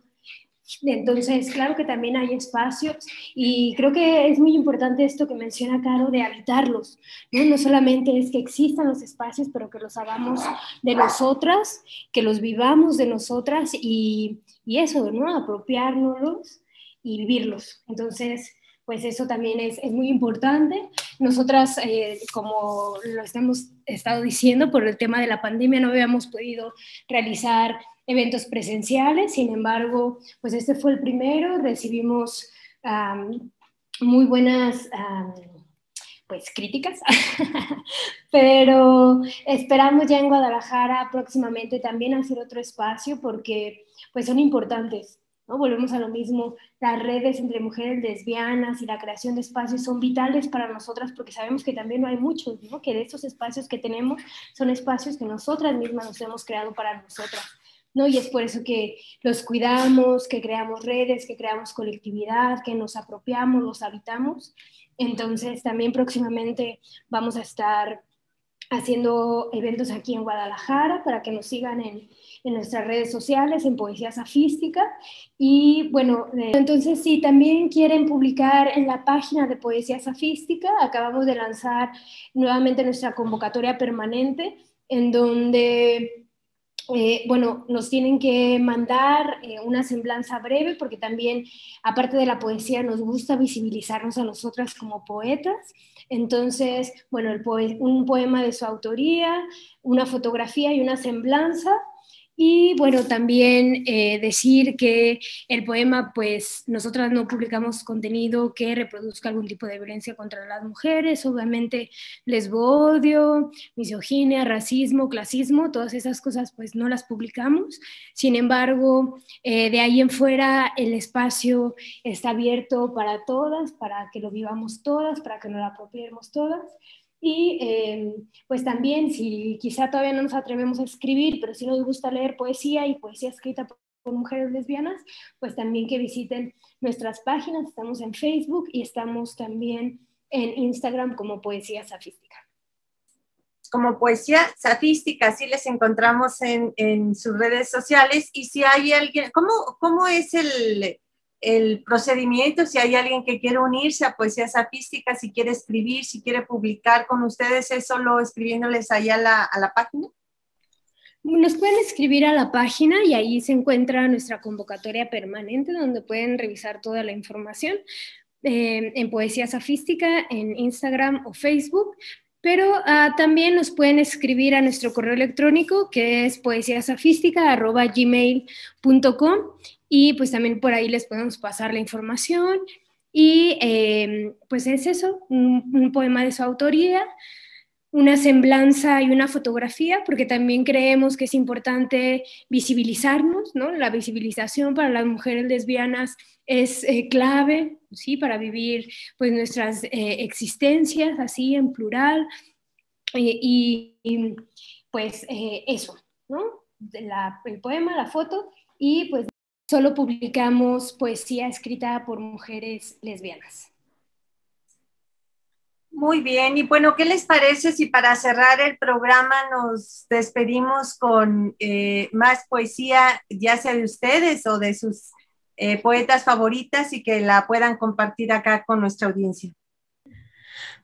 Entonces, claro que también hay espacios y creo que es muy importante esto que menciona Caro de habitarlos. ¿no? no solamente es que existan los espacios, pero que los hagamos de nosotras, que los vivamos de nosotras y, y eso, ¿no? Apropiárnoslos y vivirlos. Entonces, pues eso también es, es muy importante. Nosotras, eh, como lo hemos estado diciendo, por el tema de la pandemia no habíamos podido realizar eventos presenciales, sin embargo, pues este fue el primero, recibimos muy buenas... Pues críticas, pero esperamos ya en Guadalajara próximamente también hacer otro espacio porque pues son importantes, ¿no? Volvemos a lo mismo, las redes entre mujeres lesbianas y la creación de espacios son vitales para nosotras porque sabemos que también no hay muchos, ¿no? que de estos espacios que tenemos son espacios que nosotras mismas nos hemos creado para nosotras. ¿No? Y es por eso que los cuidamos, que creamos redes, que creamos colectividad, que nos apropiamos, los habitamos. Entonces, también próximamente vamos a estar haciendo eventos aquí en Guadalajara para que nos sigan en, en nuestras redes sociales, en Poesía Safística. Y bueno, eh, entonces si también quieren publicar en la página de Poesía Safística, acabamos de lanzar nuevamente nuestra convocatoria permanente en donde eh, bueno, nos tienen que mandar eh, una semblanza breve porque también, aparte de la poesía, nos gusta visibilizarnos a nosotras como poetas. Entonces, bueno, un poema de su autoría, una fotografía y una semblanza y bueno, también eh, decir que el poema, pues nosotras no publicamos contenido que reproduzca algún tipo de violencia contra las mujeres, obviamente lesbodio, misoginia, racismo, clasismo, todas esas cosas pues no las publicamos. Sin embargo, eh, de ahí en fuera el espacio está abierto para todas, para que lo vivamos todas, para que nos lo apropiemos todas. Y eh, pues también, si quizá todavía no nos atrevemos a escribir, pero si nos gusta leer poesía y poesía escrita por, mujeres lesbianas, pues también que visiten nuestras páginas. Estamos en Facebook y estamos también en Instagram como Poesía Safística. Como Poesía Safística, así les encontramos en, en sus redes sociales. Y si hay alguien, ¿cómo, cómo es el, el procedimiento, si hay alguien que quiere unirse a Poesía Safística, si quiere escribir, si quiere publicar con ustedes, ¿es solo escribiéndoles ahí a la, página? Nos pueden escribir a la página y ahí se encuentra nuestra convocatoria permanente donde pueden revisar toda la información eh, en Poesía Safística, en Instagram o Facebook. Pero uh, también nos pueden escribir a nuestro correo electrónico que es poesiasafística.gmail.com y pues también por ahí les podemos pasar la información. Y eh, pues es eso, un, un, poema de su autoría, una semblanza y una fotografía, porque también creemos que es importante visibilizarnos, ¿no? La visibilización para las mujeres lesbianas es eh, clave, ¿sí? Para vivir pues nuestras eh, existencias así en plural. y, y, pues eso, ¿no? La, el poema, la foto y pues solo publicamos poesía escrita por mujeres lesbianas. Muy bien, y bueno, ¿qué les parece si para cerrar el programa nos despedimos con eh, más poesía, ya sea de ustedes o de sus eh, poetas favoritas y que la puedan compartir acá con nuestra audiencia?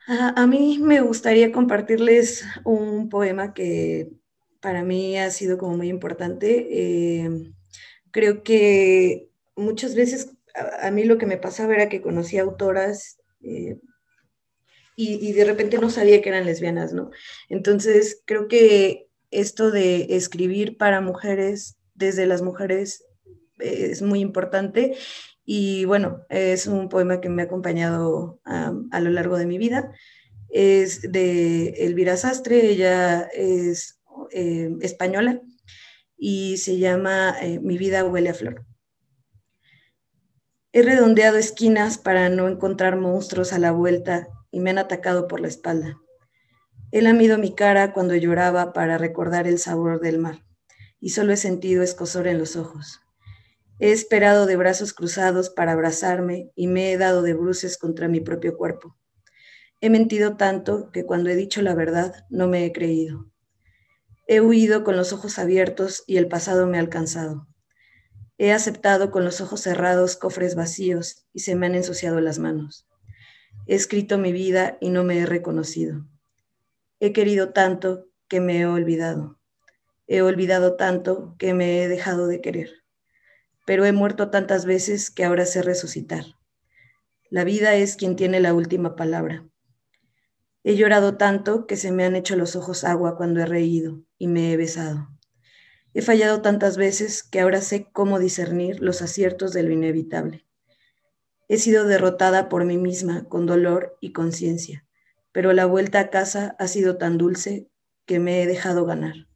A, a mí me gustaría compartirles un poema que para mí ha sido como muy importante. Eh, creo que muchas veces a, mí lo que me pasaba era que conocía autoras eh, y, de repente no sabía que eran lesbianas, ¿no? Entonces, creo que esto de escribir para mujeres, desde las mujeres, eh, es muy importante. Y bueno, es un poema que me ha acompañado um, a lo largo de mi vida. Es de Elvira Sastre, ella es eh, española y se llama eh, Mi vida huele a flor. He redondeado esquinas para no encontrar monstruos a la vuelta y me han atacado por la espalda. He lamido mi cara cuando lloraba para recordar el sabor del mar y solo he sentido escosor en los ojos. He esperado de brazos cruzados para abrazarme y me he dado de bruces contra mi propio cuerpo. He mentido tanto que cuando he dicho la verdad no me he creído. He huido con los ojos abiertos y el pasado me ha alcanzado. He aceptado con los ojos cerrados cofres vacíos y se me han ensuciado las manos. He escrito mi vida y no me he reconocido. He querido tanto que me he olvidado. He olvidado tanto que me he dejado de querer. Pero he muerto tantas veces que ahora sé resucitar. La vida es quien tiene la última palabra. He llorado tanto que se me han hecho los ojos agua cuando he reído y me he besado. He fallado tantas veces que ahora sé cómo discernir los aciertos de lo inevitable. He sido derrotada por mí misma con dolor y conciencia, pero la vuelta a casa ha sido tan dulce que me he dejado ganar.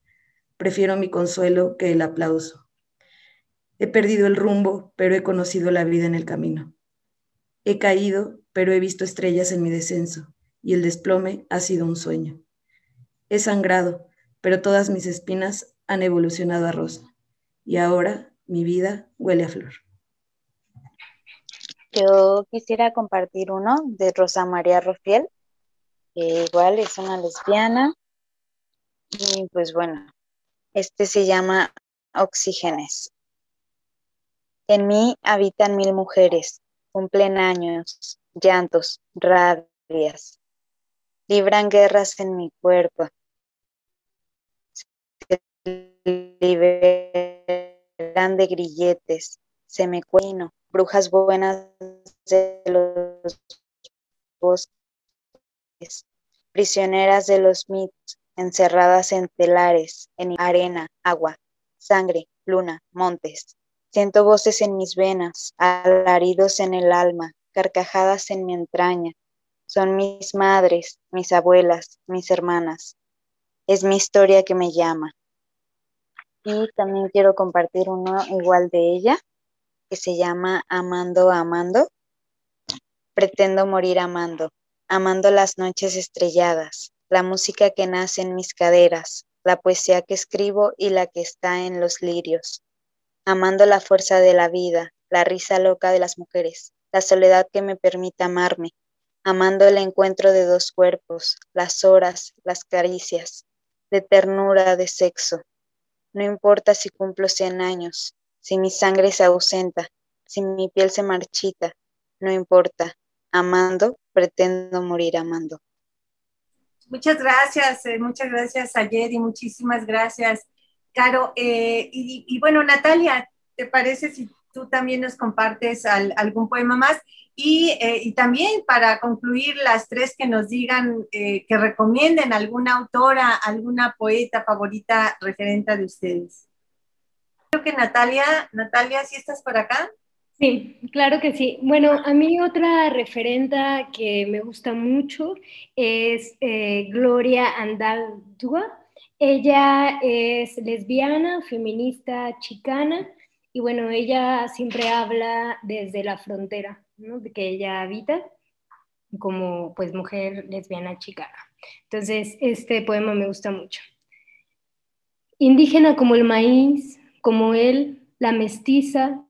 Prefiero mi consuelo que el aplauso. He perdido el rumbo, pero he conocido la vida en el camino. He caído, pero he visto estrellas en mi descenso, y el desplome ha sido un sueño. He sangrado, pero todas mis espinas han evolucionado a rosa, y ahora mi vida huele a flor. Yo quisiera compartir uno de Rosa María Rofiel, que igual es una lesbiana. Y pues bueno, este se llama Oxígenes. En mí habitan mil mujeres, cumplen años, llantos, rabias, libran guerras en mi cuerpo, liberan de grilletes, se me brujas buenas de los bosques, prisioneras de los mitos, encerradas en telares, en arena, agua, sangre, luna, montes. Siento voces en mis venas, alaridos en el alma, carcajadas en mi entraña. Son mis madres, mis abuelas, mis hermanas. Es mi historia que me llama. Y también quiero compartir uno igual de ella, que se llama Amando, Amando. Pretendo morir amando, amando las noches estrelladas, la música que nace en mis caderas, la poesía que escribo y la que está en los lirios, amando la fuerza de la vida, la risa loca de las mujeres, la soledad que me permite amarme, amando el encuentro de dos cuerpos, las horas, las caricias, de ternura, de sexo. No importa si cumplo cien años, si mi sangre se ausenta, si mi piel se marchita, no importa. Amando, pretendo morir amando. Muchas gracias, eh, muchas gracias ayer y muchísimas gracias, Caro. Eh, y, y, bueno, Natalia, ¿te parece si tú también nos compartes al, algún poema más? Y, eh, y, también para concluir, las tres que nos digan, que recomienden alguna autora, alguna poeta favorita referente de ustedes. Creo que Natalia, Natalia, ¿sí estás por acá? Sí, claro que sí. Bueno, a mí otra referenta que me gusta mucho es eh, Gloria Andaldúa. Ella es lesbiana, feminista chicana y bueno, ella siempre habla desde la frontera, ¿no? De que ella habita como pues mujer lesbiana chicana. Entonces, este poema me gusta mucho. Indígena como el maíz, como él, la mestiza,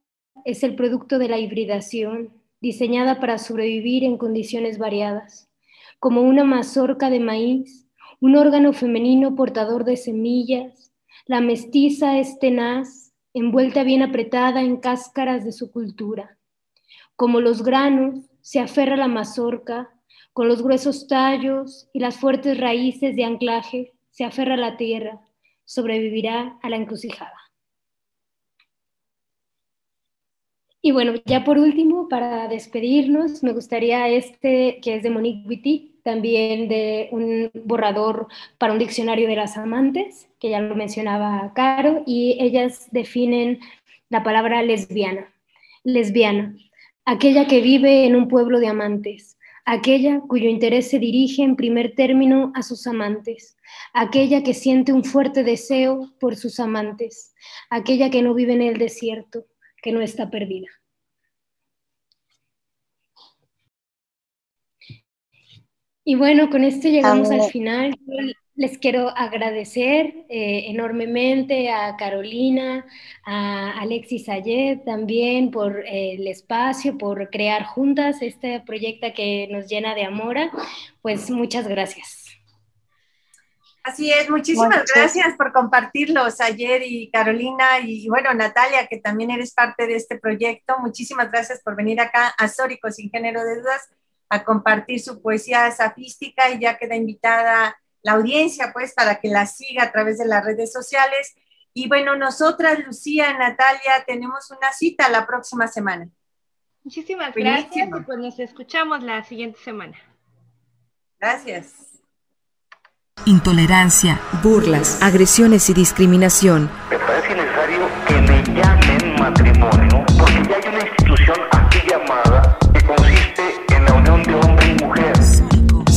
es el producto de la hibridación, diseñada para sobrevivir en condiciones variadas, como una mazorca de maíz, un órgano femenino portador de semillas, la mestiza es tenaz, envuelta bien apretada en cáscaras de su cultura. Como los granos, se aferra la mazorca, con los gruesos tallos y las fuertes raíces de anclaje, se aferra la tierra, sobrevivirá a la encrucijada. Y bueno, ya por último, para despedirnos, me gustaría este que es de Monique Witty, también de un borrador para un diccionario de las amantes, que ya lo mencionaba Caro, y ellas definen la palabra lesbiana. Lesbiana, aquella que vive en un pueblo de amantes, aquella cuyo interés se dirige en primer término a sus amantes, aquella que siente un fuerte deseo por sus amantes, aquella que no vive en el desierto, que no está perdida. Y bueno, con esto llegamos al final. Yo les quiero agradecer eh, enormemente a Carolina, a Alexis Ayed también por eh, el espacio, por crear juntas este proyecto que nos llena de amor. Pues muchas gracias. Así es, muchísimas gracias por compartirlos ayer y Carolina y bueno, Natalia, que también eres parte de este proyecto. Muchísimas gracias por venir acá a Sórico sin género de dudas a compartir su poesía safística y ya queda invitada la audiencia pues para que la siga a través de las redes sociales. Y bueno, nosotras, Lucía, Natalia, tenemos una cita la próxima semana. Muchísimas Buenísimo. gracias y pues nos escuchamos la siguiente semana. Gracias. Intolerancia, burlas, agresiones y discriminación. Me parece necesario que me llamen matrimonio porque ya hay una institución así llamada que consiste